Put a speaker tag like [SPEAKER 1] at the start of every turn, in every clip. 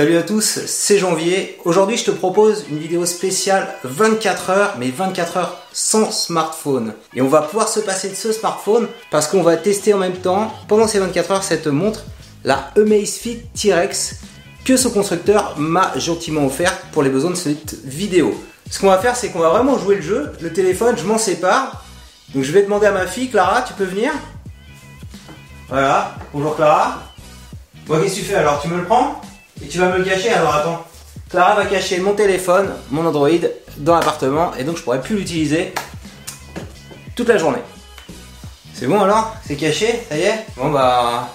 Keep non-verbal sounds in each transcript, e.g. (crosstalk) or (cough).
[SPEAKER 1] Salut à tous, c'est Janvier. Aujourd'hui, je te propose une vidéo spéciale 24 heures, mais 24 heures sans smartphone. Et on va pouvoir se passer de ce smartphone parce qu'on va tester en même temps, pendant ces 24 heures, cette montre, la Amazfit T-Rex, que ce constructeur m'a gentiment offert pour les besoins de cette vidéo. Ce qu'on va faire, c'est qu'on va vraiment jouer le jeu. Le téléphone, je m'en sépare. Donc je vais demander à ma fille, Clara, tu peux venir? Voilà, bonjour Clara. Bon, qu'est-ce que tu fais alors? Tu me le prends? Et tu vas me le cacher alors attends. Clara va cacher mon téléphone, mon Android, dans l'appartement et donc je pourrai plus l'utiliser toute la journée. C'est bon alors? C'est caché? Ça y est? Bon bah.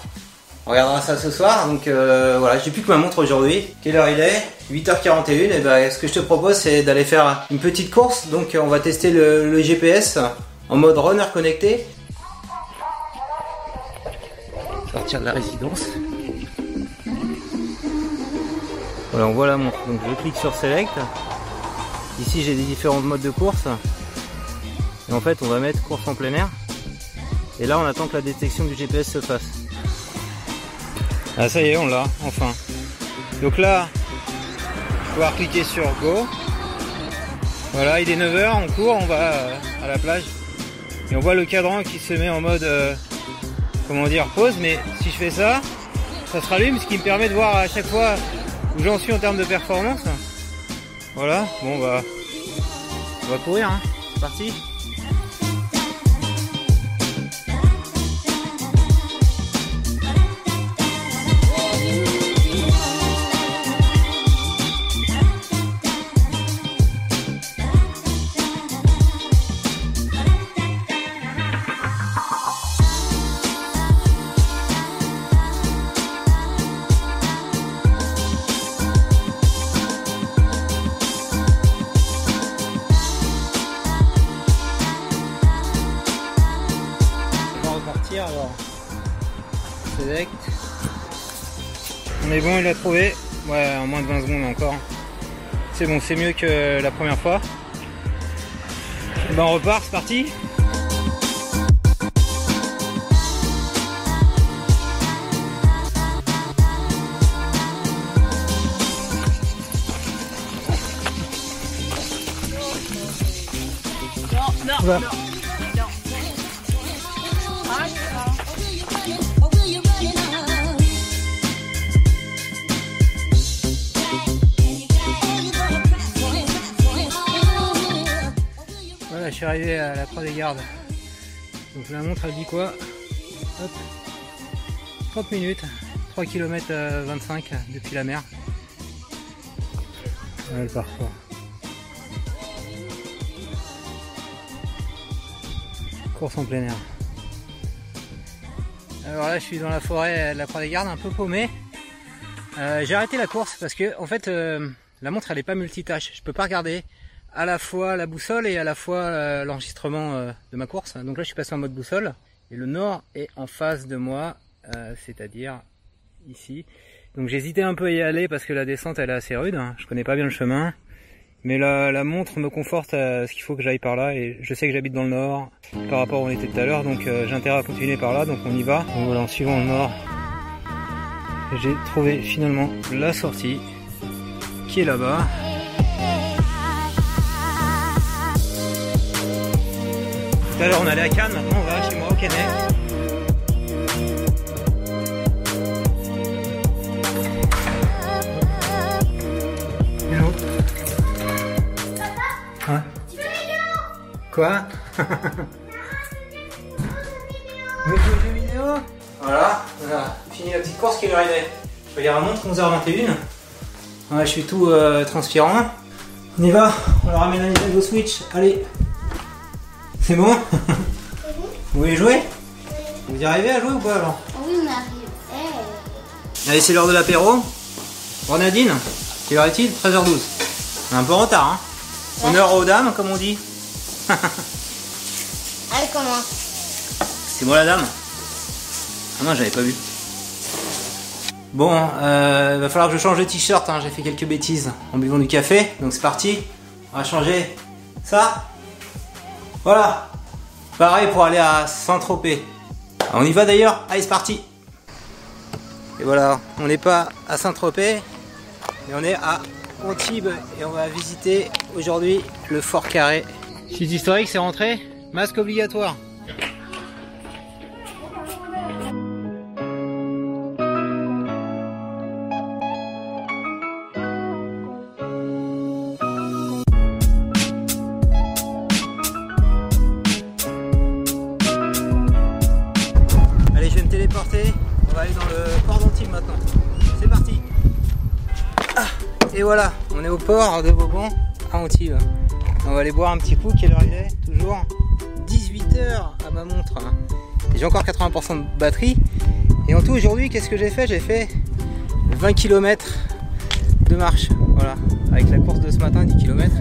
[SPEAKER 1] On regardera ça ce soir. Donc euh, voilà, j'ai plus que ma montre aujourd'hui. Quelle heure il est? 8h41. Et bah, ce que je te propose, c'est d'aller faire une petite course. Donc on va tester le GPS en mode runner connecté. Sortir de la résidence. Voilà, on voit la montre. Donc je clique sur Select. Ici j'ai des différents modes de course. Et en fait on va mettre course en plein air. Et là on attend que la détection du GPS se fasse. Ah ça y est, on l'a, enfin. Donc là, je vais pouvoir cliquer sur Go. Voilà, il est 9h, on court, on va euh, à la plage. Et on voit le cadran qui se met en mode, euh, comment dire, pause. Mais si je fais ça, ça se rallume, ce qui me permet de voir à chaque fois où j'en suis en termes de performance. Voilà, bon bah, on va courir, hein. parti. On est bon, il a trouvé. Ouais, en moins de 20 secondes encore. C'est bon, c'est mieux que la première fois. Et ben on repart, c'est parti.
[SPEAKER 2] Non.
[SPEAKER 1] Suis arrivé à la Croix des Gardes. Donc la montre elle dit quoi Hop. 30 minutes, 3 km 25 depuis la mer. Voilà le. Course en plein air. Alors là je suis dans la forêt de la Croix des Gardes, un peu paumé. Euh, J'ai arrêté la course parce que en fait euh, la montre elle est pas multitâche. Je peux pas regarder à la fois la boussole et à la fois euh, l'enregistrement euh, de ma course. Donc là, je suis passé en mode boussole et le nord est en face de moi, euh, c'est-à-dire ici. Donc j'hésitais un peu à y aller parce que la descente elle est assez rude. hein. Je connais pas bien le chemin, mais la, montre me conforte à ce qu'il faut que j'aille par là et je sais que j'habite dans le nord par rapport où on était tout à l'heure, donc j'ai intérêt à continuer par là. Donc on y va. En suivant le nord, j'ai trouvé finalement la sortie qui est là-bas. Tout à l'heure on allait à Cannes, maintenant on va chez moi au Canet. Hello. Hein Quoi? Mais tu veux des vidéos? Voilà, voilà, fini la petite course qui est arrivée. Je regarde la montre, 11h21. Ouais, je suis tout euh, transpirant. On y va, on leur ramène la Nintendo Switch, allez. C'est bon Vous voulez jouer Vous y arrivez à jouer ou pas alors
[SPEAKER 3] Oui, on arrive. Eh,
[SPEAKER 1] Allez, c'est l'heure de l'apéro. Grenadine, quelle heure est-il? 13h12. On est un peu en retard, hein Honneur aux dames, comme on dit. (laughs)
[SPEAKER 3] Allez, commence.
[SPEAKER 1] C'est moi la dame Ah non, j'avais pas vu. Bon, euh, va falloir que je change de t-shirt, hein. j'ai fait quelques bêtises en buvant du café, donc c'est parti. On va changer ça? Voilà. Pareil pour aller à Saint-Tropez. On y va d'ailleurs Allez, c'est parti. Et voilà, on n'est pas à Saint-Tropez, Et on est à Antibes et on va visiter aujourd'hui le Fort Carré. Site historique, c'est rentré. Masque obligatoire. Téléporter. On va aller dans le port d'Antibes maintenant. C'est parti. Ah, et voilà, on est au port de Vauban à Antibes. On va aller boire un petit coup. Quelle heure il est Toujours 18h à ma montre. Et J'ai encore 80% de batterie. Et en tout, aujourd'hui, qu'est-ce que j'ai fait J'ai fait 20 km de marche. Voilà, avec la course de ce matin, 10 km.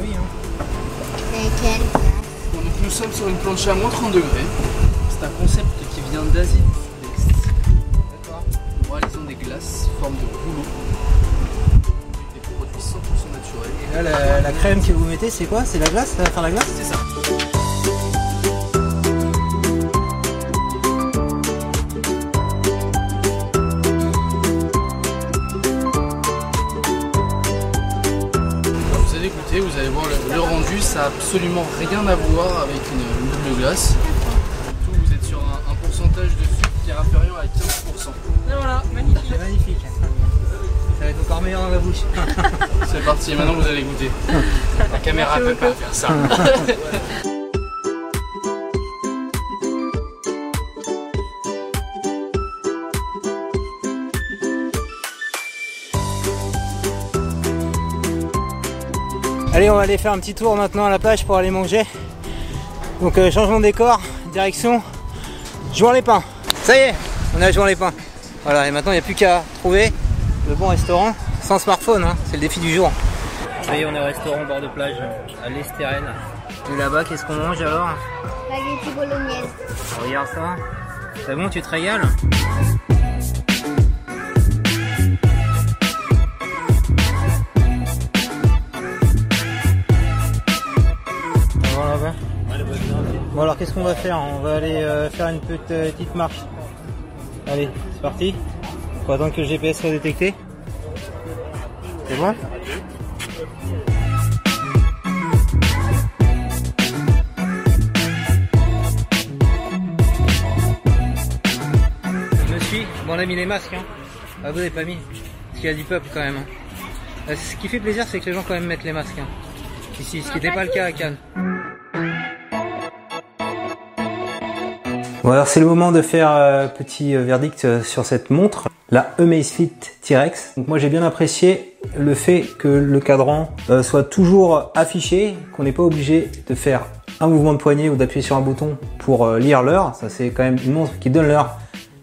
[SPEAKER 1] Oui, hein.
[SPEAKER 4] Nous sommes sur une planche à moins 30 degrés. C'est un concept qui vient d'Asie du Sud-Est.
[SPEAKER 1] D'accord.
[SPEAKER 4] Nous réalisons des glaces forme de rouleau. Des produits 100% naturels.
[SPEAKER 1] Et là, la, la crème que vous mettez, c'est quoi? C'est la glace? Ça va faire la glace?
[SPEAKER 4] C'est ça. Ça n'a absolument rien à voir avec une, une double glace. Surtout, vous êtes sur un, un pourcentage de sucre qui est inférieur à 15%.
[SPEAKER 2] Et voilà, magnifique.
[SPEAKER 1] C'est magnifique. Ça va être encore meilleur dans la bouche. (laughs)
[SPEAKER 4] C'est parti, maintenant vous allez goûter. La caméra peut pas faire ça. (laughs)
[SPEAKER 1] Allez, on va aller faire un petit tour maintenant à la plage pour aller manger. Donc, euh, changement de décor, direction Jouan les Pins. Ça y est, on est à Jouan les Pins. Voilà, et maintenant il n'y a plus qu'à trouver le bon restaurant sans smartphone, hein. c'est le défi du jour. Ça y est, on est au restaurant au bord de plage à l'Estérène. Et là-bas, qu'est-ce qu'on mange alors?
[SPEAKER 3] Spaghetti bolognaise.
[SPEAKER 1] Regarde ça. C'est bon, tu te régales? Bon alors qu'est-ce qu'on va faire? On va aller euh, faire une petite, euh, petite marche. Allez, c'est parti. Faut attendre que le GPS soit détecté. C'est bon? Je me suis. Bon, on a mis les masques, hein. Ah, vous n'avez pas mis. Parce qu'il y a du peuple quand même. hein. Euh, Ce qui fait plaisir, c'est que les gens quand même mettent les masques. hein. Ici, ce qui n'était pas le cas à Cannes. Bon alors c'est le moment de faire euh, petit euh, verdict euh, sur cette montre, la Amazfit T-Rex. Donc moi j'ai bien apprécié le fait que le cadran euh, soit toujours affiché, qu'on n'est pas obligé de faire un mouvement de poignet ou d'appuyer sur un bouton pour lire l'heure. Ça c'est quand même une montre qui donne l'heure,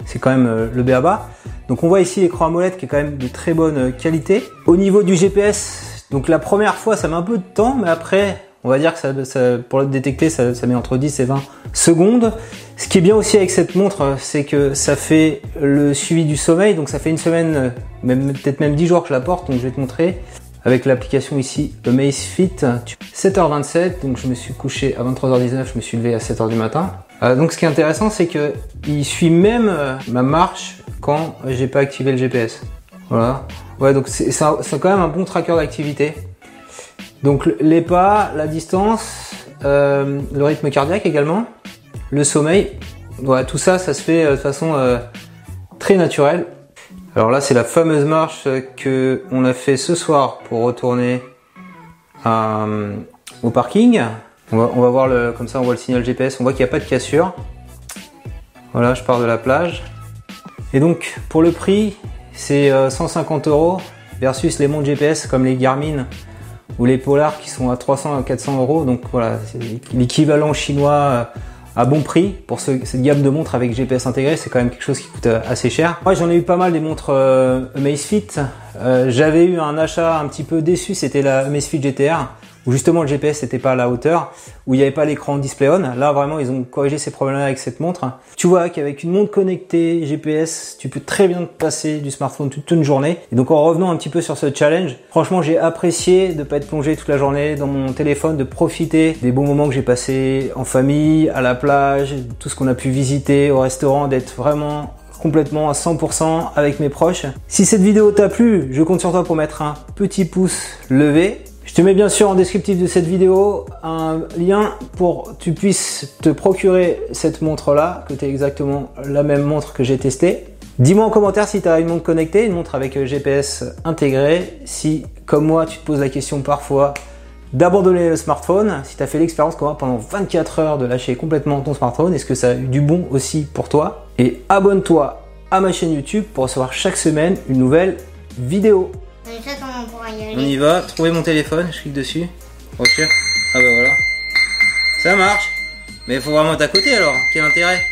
[SPEAKER 1] c'est quand même le BABA. Donc on voit ici l'écran AMOLED qui est quand même de très bonne qualité. Au niveau du GPS, donc la première fois ça met un peu de temps, mais après on va dire que ça, pour le détecter ça, met entre 10 et 20 secondes. Ce qui est bien aussi avec cette montre, c'est que ça fait le suivi du sommeil, donc ça fait une semaine, même peut-être même 10 jours que je la porte, donc je vais te montrer. Avec l'application ici, Amazfit, 7h27, donc je me suis couché à 23h19, je me suis levé à 7h du matin. Euh, donc ce qui est intéressant, c'est que il suit même euh, ma marche quand j'ai pas activé le GPS. Voilà. Ouais, donc c'est quand même un bon tracker d'activité. Donc les pas, la distance, euh, le rythme cardiaque également, le sommeil, voilà, tout ça, ça se fait euh, de façon euh, très naturelle. Alors là, c'est la fameuse marche que on a fait ce soir pour retourner au parking. On va, voir le, comme ça, on voit le signal GPS. On voit qu'il n'y a pas de cassure. Voilà, je pars de la plage. Et donc, pour le prix, c'est euh, 150 euros versus les montres GPS comme les Garmin ou les Polar qui sont à 300 à 400 euros. Donc voilà, c'est l'équivalent chinois euh, à bon prix pour ce- cette gamme de montres avec GPS intégré. C'est quand même quelque chose qui coûte euh, assez cher. Moi, j'en ai eu pas mal des montres euh, Amazfit. Euh, J'avais eu un achat un petit peu déçu, c'était la Amazfit GTR où justement le GPS n'était pas à la hauteur, où il n'y avait pas l'écran display on. Là vraiment ils ont corrigé ces problèmes avec cette montre. Tu vois qu'avec une montre connectée GPS, tu peux très bien passer du smartphone toute une journée. Et donc en revenant un petit peu sur ce challenge, franchement j'ai apprécié de pas être plongé toute la journée dans mon téléphone, de profiter des bons moments que j'ai passés en famille, à la plage, tout ce qu'on a pu visiter au restaurant, d'être vraiment complètement à 100% avec mes proches. Si cette vidéo t'a plu, je compte sur toi pour mettre un petit pouce levé. Je te mets bien sûr en descriptif de cette vidéo un lien pour que tu puisses te procurer cette montre là, que tu es exactement la même montre que j'ai testée. Dis-moi en commentaire si tu as une montre connectée, une montre avec GPS intégré. Si, comme moi, tu te poses la question parfois d'abandonner le smartphone, si tu as fait l'expérience comme moi pendant 24 heures de lâcher complètement ton smartphone, est-ce que ça a eu du bon aussi pour toi? Et abonne-toi à ma chaîne YouTube pour recevoir chaque semaine une nouvelle vidéo.
[SPEAKER 3] On
[SPEAKER 1] y va, trouver mon téléphone, je clique dessus. Recherche. Ah bah voilà. Ça marche. Mais il faut vraiment être à côté alors, quel intérêt?